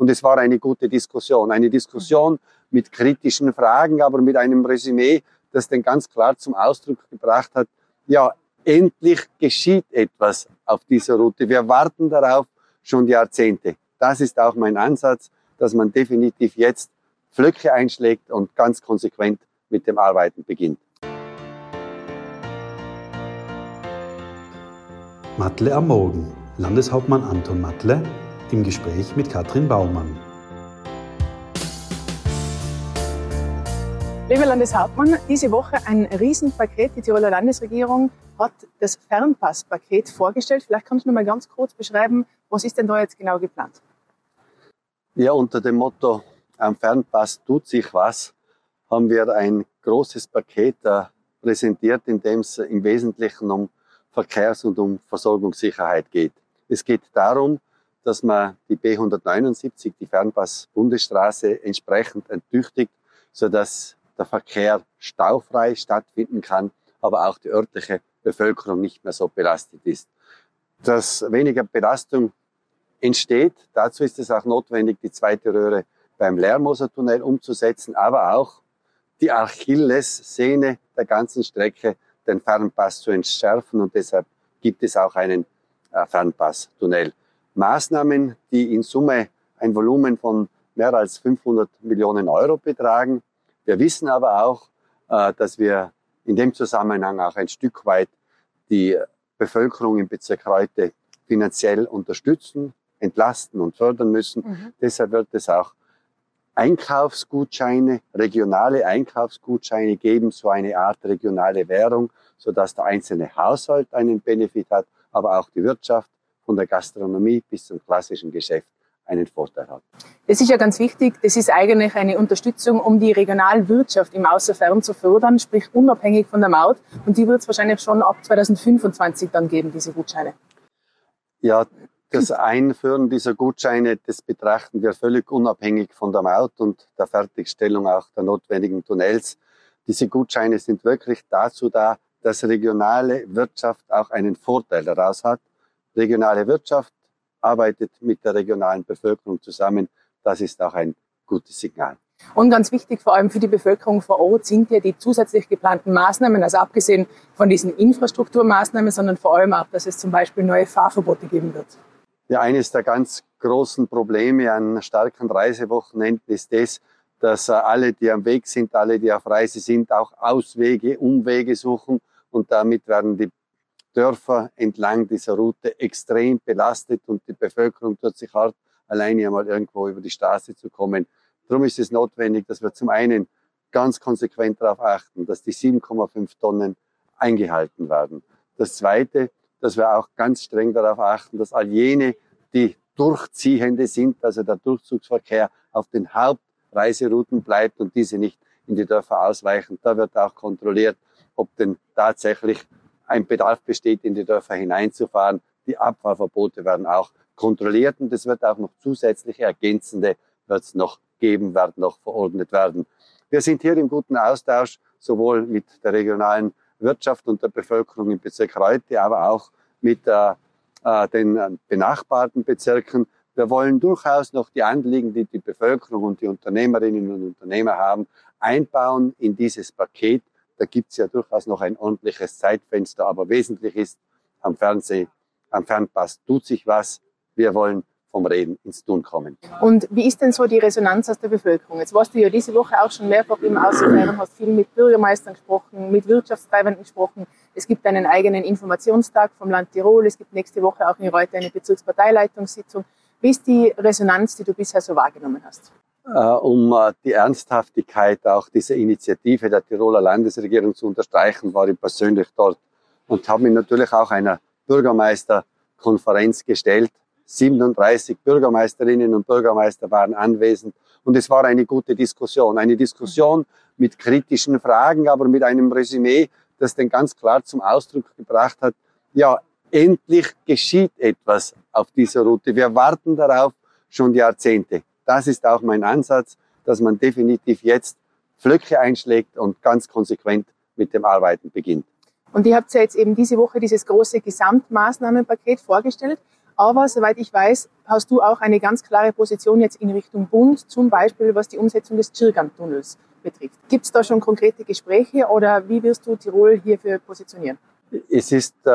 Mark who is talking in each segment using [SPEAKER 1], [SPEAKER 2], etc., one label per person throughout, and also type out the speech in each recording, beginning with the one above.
[SPEAKER 1] Und es war eine gute Diskussion. Eine Diskussion mit kritischen Fragen, aber mit einem Resümee, das den ganz klar zum Ausdruck gebracht hat, ja, endlich geschieht etwas auf dieser Route. Wir warten darauf schon Jahrzehnte. Das ist auch mein Ansatz, dass man definitiv jetzt Flöcke einschlägt und ganz konsequent mit dem Arbeiten beginnt.
[SPEAKER 2] Matle am Morgen. Landeshauptmann Anton Matle im Gespräch mit Katrin Baumann.
[SPEAKER 3] Lieber Landeshauptmann, diese Woche ein Riesenpaket. Die Tiroler Landesregierung hat das Fernpasspaket vorgestellt. Vielleicht kannst du noch mal ganz kurz beschreiben, was ist denn da jetzt genau geplant?
[SPEAKER 1] Ja, unter dem Motto am Fernpass tut sich was, haben wir ein großes Paket äh, präsentiert, in dem es im Wesentlichen um Verkehrs- und um Versorgungssicherheit geht. Es geht darum, dass man die B179, die Fernpass-Bundesstraße, entsprechend enttüchtigt, sodass der Verkehr staufrei stattfinden kann, aber auch die örtliche Bevölkerung nicht mehr so belastet ist. Dass weniger Belastung entsteht, dazu ist es auch notwendig, die zweite Röhre beim Lermoser-Tunnel umzusetzen, aber auch die Achillessehne der ganzen Strecke, den Fernpass zu entschärfen und deshalb gibt es auch einen äh, Fernpass-Tunnel. Maßnahmen, die in Summe ein Volumen von mehr als 500 Millionen Euro betragen. Wir wissen aber auch, äh, dass wir in dem Zusammenhang auch ein Stück weit die Bevölkerung im Bezirk Reute finanziell unterstützen, entlasten und fördern müssen. Mhm. Deshalb wird es auch Einkaufsgutscheine, regionale Einkaufsgutscheine geben, so eine Art regionale Währung, sodass der einzelne Haushalt einen Benefit hat, aber auch die Wirtschaft von der Gastronomie bis zum klassischen Geschäft einen Vorteil hat.
[SPEAKER 3] Das ist ja ganz wichtig. Das ist eigentlich eine Unterstützung, um die Regionalwirtschaft im Außerfern zu fördern, sprich unabhängig von der Maut. Und die wird es wahrscheinlich schon ab 2025 dann geben, diese Gutscheine.
[SPEAKER 1] Ja, das Einführen dieser Gutscheine, das betrachten wir völlig unabhängig von der Maut und der Fertigstellung auch der notwendigen Tunnels. Diese Gutscheine sind wirklich dazu da, dass regionale Wirtschaft auch einen Vorteil daraus hat. Regionale Wirtschaft arbeitet mit der regionalen Bevölkerung zusammen. Das ist auch ein gutes Signal.
[SPEAKER 3] Und ganz wichtig vor allem für die Bevölkerung vor Ort sind ja die zusätzlich geplanten Maßnahmen, also abgesehen von diesen Infrastrukturmaßnahmen, sondern vor allem auch, dass es zum Beispiel neue Fahrverbote geben wird.
[SPEAKER 1] Ja, eines der ganz großen Probleme an starken Reisewochenenden ist das, dass äh, alle, die am Weg sind, alle, die auf Reise sind, auch Auswege, Umwege suchen und damit werden die Dörfer entlang dieser Route extrem belastet und die Bevölkerung tut sich hart, alleine einmal irgendwo über die Straße zu kommen. Darum ist es notwendig, dass wir zum einen ganz konsequent darauf achten, dass die 7,5 Tonnen eingehalten werden. Das Zweite, dass wir auch ganz streng darauf achten, dass all jene, die Durchziehende sind, also der Durchzugsverkehr auf den Hauptreiserouten bleibt und diese nicht in die Dörfer ausweichen. Da wird auch kontrolliert, ob denn tatsächlich ein Bedarf besteht, in die Dörfer hineinzufahren. Die Abfahrverbote werden auch kontrolliert und es wird auch noch zusätzliche ergänzende wird es noch geben, werden noch verordnet werden. Wir sind hier im guten Austausch, sowohl mit der regionalen Wirtschaft und der Bevölkerung im Bezirk Reute, aber auch mit äh, äh, den benachbarten Bezirken. Wir wollen durchaus noch die Anliegen, die die Bevölkerung und die Unternehmerinnen und Unternehmer haben, einbauen in dieses Paket. Da gibt es ja durchaus noch ein ordentliches Zeitfenster, aber wesentlich ist, am Fernseh, am Fernpass tut sich was. Wir wollen vom Reden ins Tun kommen.
[SPEAKER 3] Und wie ist denn so die Resonanz aus der Bevölkerung? Jetzt warst du ja diese Woche auch schon mehrfach im Außenfern, hast viel mit Bürgermeistern gesprochen, mit Wirtschaftstreibenden gesprochen. Es gibt einen eigenen Informationstag vom Land Tirol. Es gibt nächste Woche auch in Reute eine Bezirksparteileitungssitzung. Wie ist die Resonanz, die du bisher so wahrgenommen hast?
[SPEAKER 1] Äh, um äh, die Ernsthaftigkeit auch dieser Initiative der Tiroler Landesregierung zu unterstreichen, war ich persönlich dort und habe mich natürlich auch einer Bürgermeisterkonferenz gestellt 37 Bürgermeisterinnen und Bürgermeister waren anwesend und es war eine gute Diskussion. Eine Diskussion mit kritischen Fragen, aber mit einem Resümee, das den ganz klar zum Ausdruck gebracht hat, ja, endlich geschieht etwas auf dieser Route. Wir warten darauf schon Jahrzehnte. Das ist auch mein Ansatz, dass man definitiv jetzt Flöcke einschlägt und ganz konsequent mit dem Arbeiten beginnt.
[SPEAKER 3] Und ihr habt ja jetzt eben diese Woche dieses große Gesamtmaßnahmenpaket vorgestellt. Aber soweit ich weiß, hast du auch eine ganz klare Position jetzt in Richtung Bund, zum Beispiel was die Umsetzung des Chirgan-Tunnels betrifft. Gibt es da schon konkrete Gespräche oder wie wirst du Tirol hierfür positionieren?
[SPEAKER 1] Es ist äh,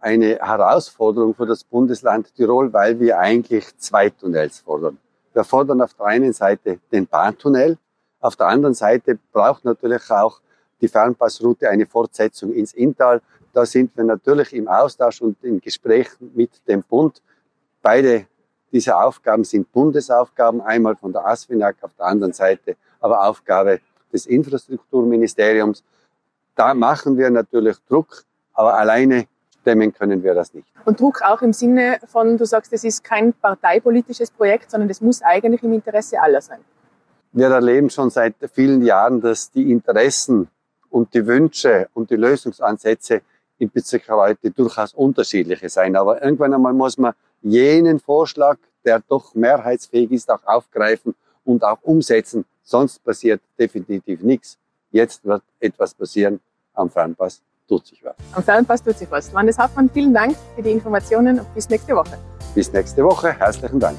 [SPEAKER 1] eine Herausforderung für das Bundesland Tirol, weil wir eigentlich zwei Tunnels fordern. Wir fordern auf der einen Seite den Bahntunnel, auf der anderen Seite braucht natürlich auch die Fernpassroute eine Fortsetzung ins Inntal. Da sind wir natürlich im Austausch und in Gesprächen mit dem Bund. Beide diese Aufgaben sind Bundesaufgaben, einmal von der ASFINAG, auf der anderen Seite aber Aufgabe des Infrastrukturministeriums. Da machen wir natürlich Druck, aber alleine stemmen können wir das nicht.
[SPEAKER 3] Und Druck auch im Sinne von, du sagst, es ist kein parteipolitisches Projekt, sondern es muss eigentlich im Interesse aller sein.
[SPEAKER 1] Wir erleben schon seit vielen Jahren, dass die Interessen und die Wünsche und die Lösungsansätze im Bezirk Reute durchaus unterschiedliche sein. Aber irgendwann einmal muss man jenen Vorschlag, der doch mehrheitsfähig ist, auch aufgreifen und auch umsetzen. Sonst passiert definitiv nichts. Jetzt wird etwas passieren. Am Fernpass tut sich was.
[SPEAKER 3] Am Fernpass tut sich was. Landeshauptmann, vielen Dank für die Informationen und bis nächste Woche.
[SPEAKER 1] Bis nächste Woche. Herzlichen Dank.